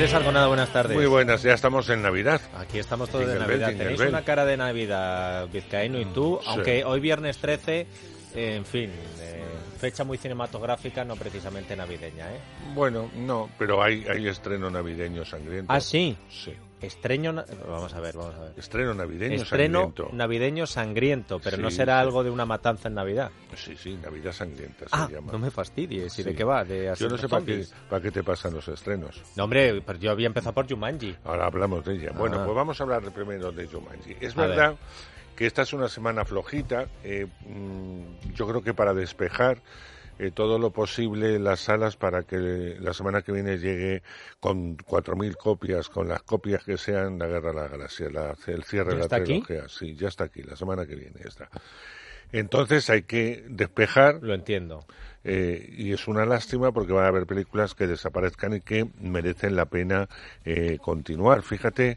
Andrés Argonada, buenas tardes. Muy buenas, ya estamos en Navidad. Aquí estamos todos de bell, Navidad. Tenéis bell. una cara de Navidad, Vizcaíno y tú, Sí. aunque hoy viernes 13, eh, en fin, eh, fecha muy cinematográfica, no precisamente navideña, ¿eh? Bueno, no, pero hay, hay estreno navideño sangriento. Ah, sí. Sí. Estreno, na- vamos a ver, vamos a ver. Estreno navideño Estreno sangriento. navideño sangriento, pero no será sí. algo de una matanza en Navidad. Sí, sí, Navidad sangrienta se Ah, llama. no me fastidies. ¿Y de qué va? De Yo no sé para qué, para qué te pasan los estrenos. No, hombre, pero yo había empezado por Jumanji. Ahora hablamos de ella. Bueno, Ah. pues vamos a hablar primero de Jumanji. Es A verdad que esta es una semana flojita. eh, mm, yo creo que para despejar eh, todo lo posible las salas para que la semana que viene llegue con 4.000 copias, con las copias que sean la Guerra de la Galaxia, la- el cierre ¿Ya de la aquí? trilogía. Sí, ya está aquí, la semana que viene está. Entonces hay que despejar Lo entiendo. eh, y es una lástima porque van a haber películas que desaparezcan y que merecen la pena eh, continuar. Fíjate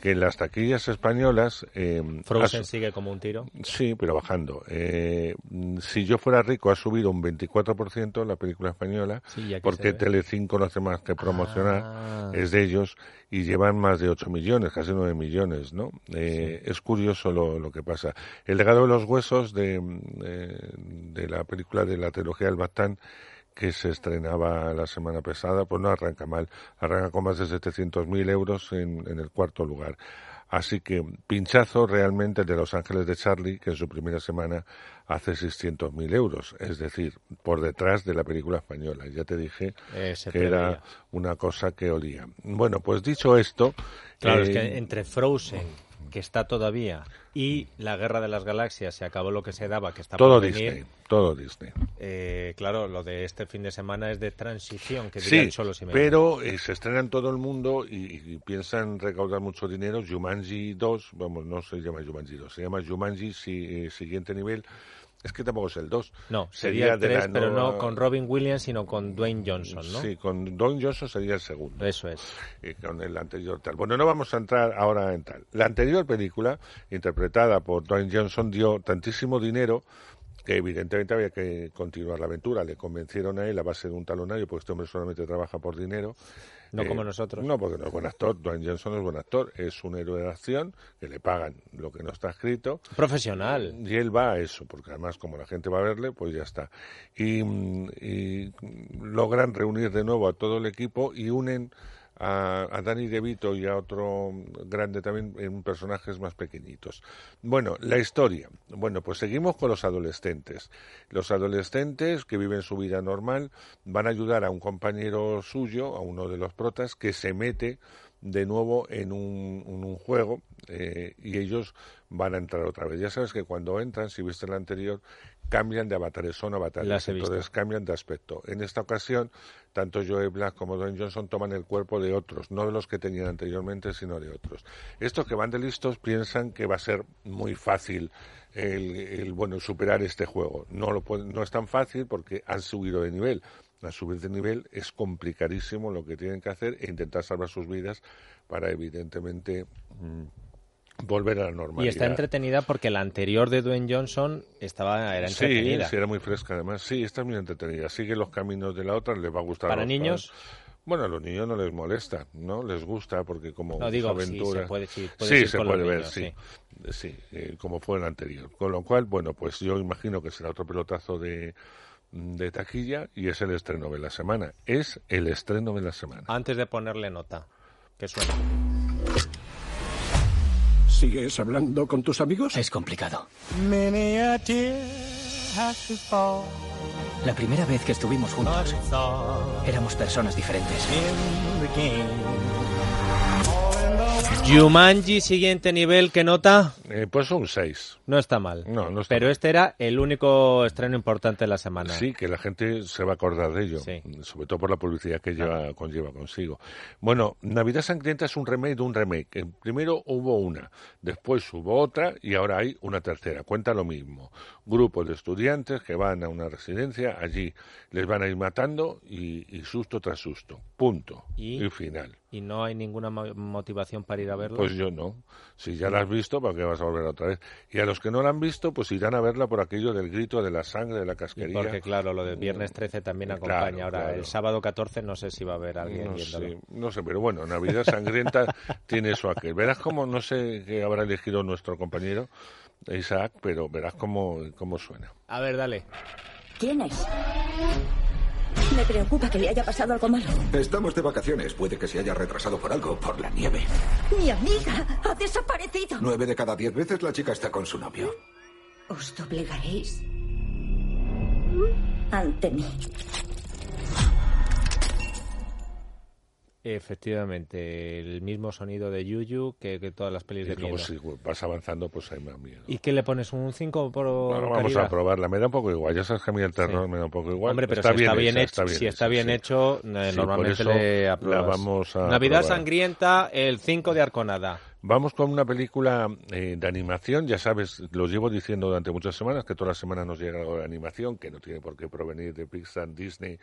que en las taquillas españolas... eh, Frozen sigue como un tiro. Sí, pero bajando. Eh, si yo fuera rico ha subido un 24% la película española Sí, porque. Telecinco no hace más que promocionar. Ah. Es de ellos y llevan más de 8 millones, casi 9 millones, ¿no? Eh, Es curioso lo, lo que pasa. El legado de los huesos de, mm, eh, de la película de la trilogía del Bastán que se estrenaba la semana pasada, pues no arranca mal. Arranca con más de 700.000 euros en, en el cuarto lugar. Así que pinchazo realmente el de Los Ángeles de Charlie, que en su primera semana hace 600.000 euros. Es decir, por detrás de la película española. Ya te dije Eh, que era una cosa que olía. Bueno, pues dicho esto... Claro, eh, es que entre Frozen, que está todavía, y la Guerra de las Galaxias, se acabó lo que se daba, que está todo por venir. Disney, todo Disney. eh, claro, lo de este fin de semana es de transición, que Sí, me pero eh, se estrena en todo el mundo y, y piensan recaudar mucho dinero. Jumanji 2, vamos, no se llama Jumanji 2, se llama Jumanji si- eh, siguiente nivel. Es que tampoco es el 2. No, sería, el de la 3, pero no con Robin Williams, sino con Dwayne Johnson, ¿no? Sí, con Don Johnson sería el segundo. Eso es. y con el anterior tal. Bueno, no vamos a entrar ahora en tal. La anterior película, interpretada por Dwayne Johnson, dio tantísimo dinero que evidentemente había que continuar la aventura. Le convencieron a él a base de un talonario, porque este hombre solamente trabaja por dinero. No Eh, como nosotros. No, porque no es buen actor. Dwayne Johnson es buen actor. Es un héroe de acción que le pagan lo que no está escrito. Profesional. Y él va a eso, porque además como la gente va a verle, pues ya está. Y, mm, y logran reunir de nuevo a todo el equipo y unen a, a Danny DeVito y a otro grande también en personajes más pequeñitos. Bueno, la historia. Bueno, pues seguimos con los adolescentes. Los adolescentes que viven su vida normal van a ayudar a un compañero suyo, a uno de los protas, que se mete de nuevo en un, en un juego eh, y ellos van a entrar otra vez. Ya sabes que cuando entran, si viste el anterior, cambian de avatares, son avatares, Las visto. entonces cambian de aspecto. En esta ocasión, tanto Joe Black como Dwayne Johnson toman el cuerpo de otros, no de los que tenían anteriormente, sino de otros. Estos que van de listos piensan que va a ser muy fácil el, el, bueno superar este juego. No, lo pueden- no es tan fácil porque han subido de nivel. A subir de nivel es complicadísimo lo que tienen que hacer e intentar salvar sus vidas para evidentemente mm, volver a la normalidad. Y está entretenida porque la anterior de Dwayne Johnson estaba, era Sí, entretenida. sí, era muy fresca además. Sí, está muy entretenida. Sigue los caminos de la otra, les va a gustar. a ¿Para los niños? fans. Bueno, a los niños no les molesta, ¿no? Les gusta porque como No, digo, es sí, aventura... se puede- sí, puedes sí, se puede ver, niños, sí. Sí, eh, como fue el anterior. Con lo cual, bueno, pues yo imagino que será otro pelotazo de, de taquilla y es el estreno de la semana. Es el estreno de la semana. Antes de ponerle nota, que suena. ¿Sigues hablando con tus amigos? Es complicado. Many a tear has to fall La primera vez que estuvimos juntos, éramos personas diferentes. Jumanji, siguiente nivel, ¿qué nota? Eh, pues un 6. No está mal. No, no está Pero mal. este era el único estreno importante de la semana. Sí, que la gente se va a acordar de ello, Sí. sobre todo por la publicidad que lleva, conlleva consigo. Bueno, Navidad Sangrienta es un remake de un remake. Primero hubo una, después hubo otra y ahora hay una tercera. Cuenta lo mismo. Grupos de estudiantes que van a una residencia, allí les van a ir matando y, y susto tras susto. Punto. ¿Y? y final. ¿Y no hay ninguna mo- motivación para ir a verlo? Pues yo no. Si ya la has visto, ¿para qué vas a volver otra vez? Y a los que no la han visto, pues irán a verla por aquello del grito de la sangre, de la Y casquería. porque claro, lo del viernes 13 también Claro, acompaña. Ahora, claro. el sábado 14 no sé si va a haber alguien no viéndolo. sé, no sé, pero bueno, Navidad Sangrienta tiene eso aquel. Verás cómo, no sé qué habrá elegido nuestro compañero Isaac, pero verás cómo, cómo suena. A ver, dale. ¿Quién es? Me preocupa que le haya pasado algo malo. Estamos de vacaciones. Puede que se haya retrasado por algo, por la nieve. Mi amiga ha desaparecido. Nueve de cada diez veces la chica está con su novio. Os doblegaréis ante mí. Efectivamente, el mismo sonido de Yuyu que, que todas las pelis Y de miedo. si vas avanzando, pues hay más miedo. ¿Y qué le pones? ¿Un 5 por Bueno, vamos a probarla. Me da un poco igual. Ya sabes que a mí el terror Sí. me da un poco igual. Hombre, pero si está bien hecho, si está bien sí. hecho, Sí, normalmente le la apruebas. vamos a Navidad probar. sangrienta, el 5 de Arconada. Vamos con una película eh, de animación, ya sabes, lo llevo diciendo durante muchas semanas, que todas las semanas nos llega algo de animación, que no tiene por qué provenir de Pixar, Disney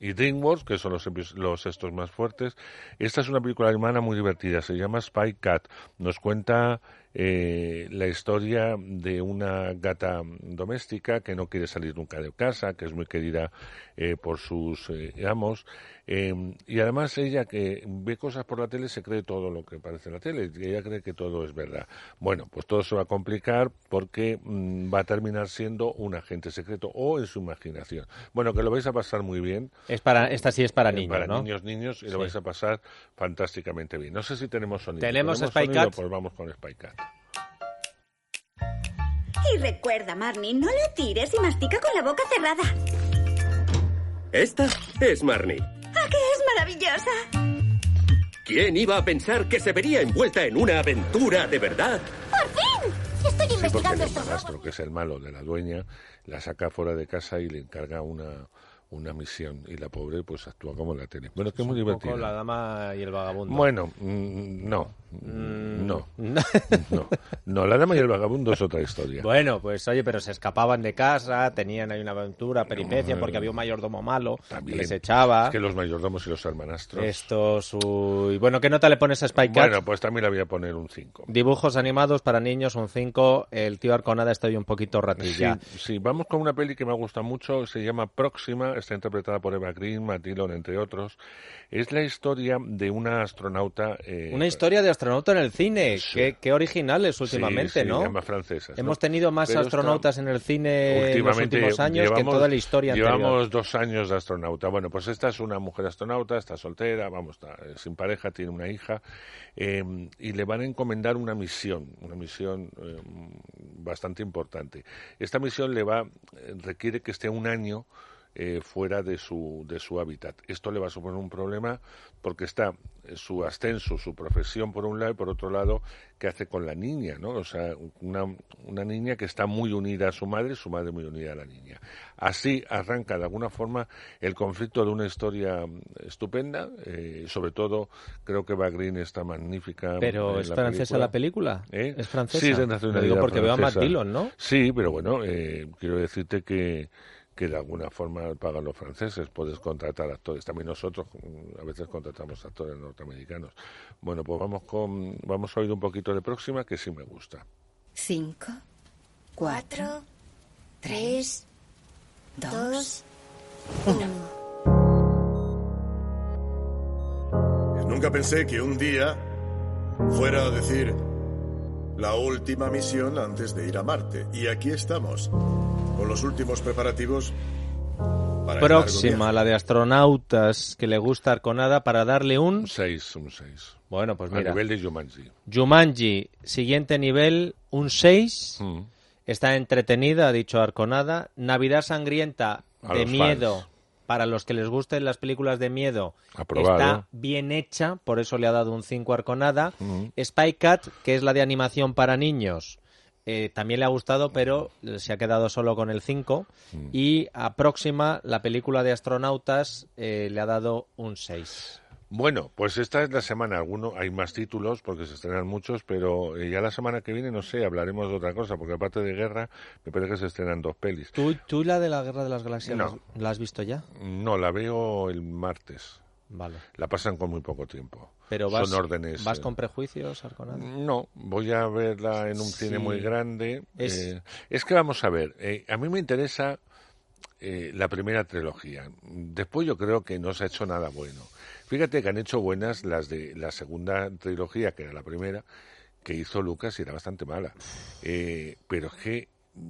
y DreamWorks, que son los, los estos más fuertes. Esta es una película alemana muy divertida, se llama Spy Cat. Nos cuenta eh, la historia de una gata doméstica que no quiere salir nunca de casa, que es muy querida eh, por sus eh, amos. eh, y además ella que ve cosas por la tele se cree todo lo que parece en la tele y ella cree que todo es verdad. Bueno, pues todo se va a complicar porque mm, va a terminar siendo un agente secreto o en su imaginación. Bueno, que lo vais a pasar muy bien. Es para, esta sí es para niños, para ¿no? niños, niños, y Sí. lo vais a pasar fantásticamente bien. No sé si tenemos sonido. ¿Tenemos Spy sonido? Cat? Pues vamos con Spy Cat. Y recuerda, Marnie, no la tires y mastica con la boca cerrada. Esta es Marnie. ¿A qué es maravillosa? ¿Quién iba a pensar que se vería envuelta en una aventura de verdad? ¡Por fin! Estoy Sí, investigando el robos. que es el malo de la dueña, la saca fuera de casa y le encarga una, una misión. Y la pobre, pues actúa como la tele. Bueno, es que es muy Un poco divertido. la dama y el vagabundo. Bueno, mm, no. Mm, No. No. No, la dama y el vagabundo es otra historia. Bueno, pues oye, pero se escapaban de casa, tenían ahí una aventura, peripecia, porque había un mayordomo malo También. que les echaba. Es que los mayordomos y los hermanastros. Esto, su... y Bueno, ¿qué nota le pones a Spy? Bueno, pues también le voy a poner un 5. Dibujos animados para niños, un 5. El tío Arconada está hoy un poquito Sí, ratilla. sí, vamos con una peli que me gusta mucho, se llama Próxima, está interpretada por Eva Green, Matt Dillon, entre otros. Es la historia de una astronauta... eh, Una historia de astronauta en el cine. Sí. Qué, qué originales últimamente, sí, ¿no? llama francesas, ¿no? Hemos tenido más Pero astronautas en el cine en los últimos años que en toda la historia Llevamos anterior. dos años de astronauta. Bueno, pues esta es una mujer astronauta, está soltera, vamos, está eh, sin pareja, tiene una hija, eh, y le van a encomendar una misión, una misión eh, bastante importante. Esta misión le va, eh, requiere que esté un año eh, fuera de su, de su hábitat. Esto le va a suponer un problema porque está eh, su ascenso, su profesión por un lado y por otro lado, ¿qué hace con la niña? ¿no? O sea, una, una niña que está muy unida a su madre, su madre muy unida a la niña. Así arranca de alguna forma el conflicto de una historia mm, estupenda, eh, sobre todo creo que Eva Green está magnífica. Pero ¿es francesa la película? ¿Eh? ¿Es francesa? Sí, es de Lo nacionalidad digo porque veo a Matt. Dillon, ¿no? Sí, pero bueno, eh, quiero decirte que, que de alguna forma pagan los franceses. Puedes contratar actores. También nosotros mm, a veces contratamos actores norteamericanos. Bueno, pues vamos con vamos a oír un poquito de próxima que sí me gusta. Cinco, cuatro, tres, dos, uno. Nunca pensé que un día fuera a decir la última misión antes de ir a Marte. Y aquí estamos, con los últimos preparativos para Próxima, la de astronautas que le gusta Arconada para darle un... Un 6, un 6. Bueno, pues A mira. nivel de Jumanji. Jumanji, siguiente nivel, un 6. Mm. Está entretenida, ha dicho Arconada. Navidad sangrienta, A de miedo. fans. para los que les gusten las películas de miedo, Aprobado. está bien hecha, por eso le ha dado un 5 Arconada. Ujú. Spy Cat, que es la de animación para niños, eh, también le ha gustado, pero se ha quedado solo con el 5. Mm. Y a Próxima, la película de astronautas, eh, le ha dado un 6. Bueno, pues esta es la semana. Alguno, hay más títulos porque se estrenan muchos, pero eh, ya la semana que viene, no sé, hablaremos de otra cosa, porque aparte de guerra, me parece que se estrenan dos pelis. ¿Tú, tú la de la Guerra de las Galaxias No. la has- la has visto ya? No, la veo el martes. Vale. La pasan con muy poco tiempo. Pero vas, Son órdenes. ¿vas eh, con prejuicios, Arconada? No, voy a verla en un Sí. cine muy grande. Es- Eh, es que vamos a ver, eh, a mí me interesa la primera trilogía. Después yo creo que no se ha hecho nada bueno. Fíjate que han hecho buenas las de la segunda trilogía, que era la primera, que hizo Lucas y era bastante mala. Pero es que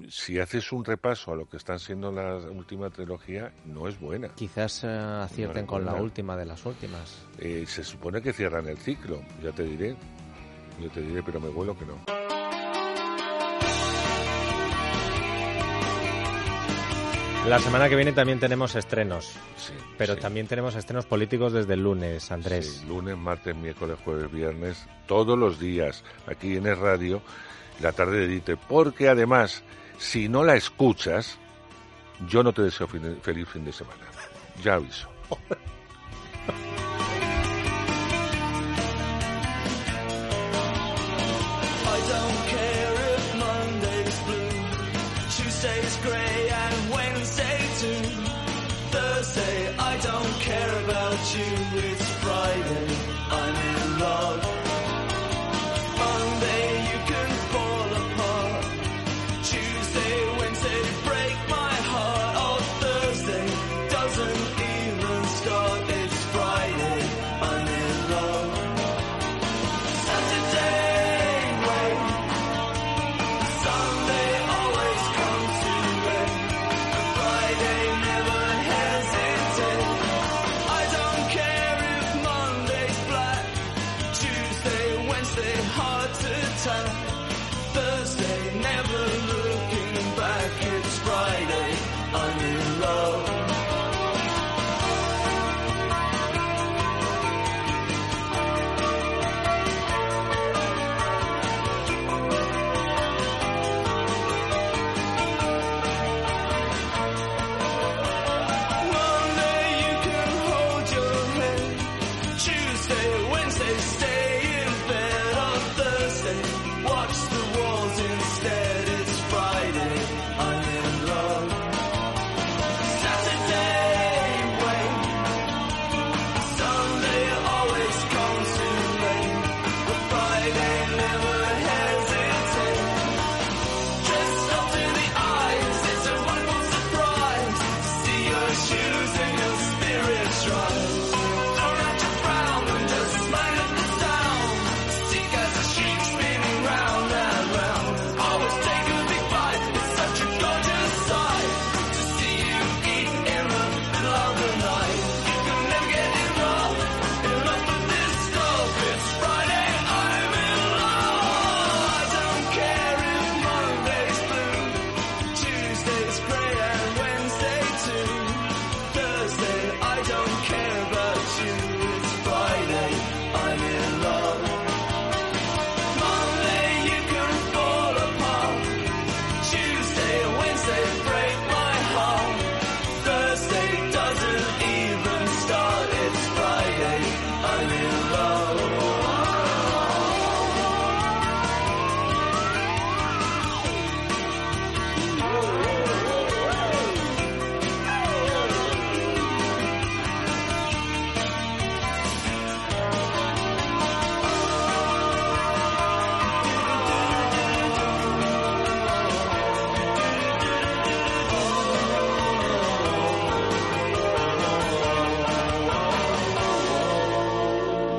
si haces un repaso a lo que están siendo la última trilogía, no es buena. Quizás eh, acierten con la última de las últimas. Eh, se supone que cierran el ciclo, ya te diré. Yo te diré, pero me huelo que no. La semana que viene también tenemos estrenos, Sí, pero sí. también tenemos estrenos políticos desde el lunes, Andrés. Sí, lunes, martes, miércoles, jueves, viernes, todos los días, aquí en el radio, la tarde de Dite, porque además, si no la escuchas, yo no te deseo feliz fin de semana. Ya aviso.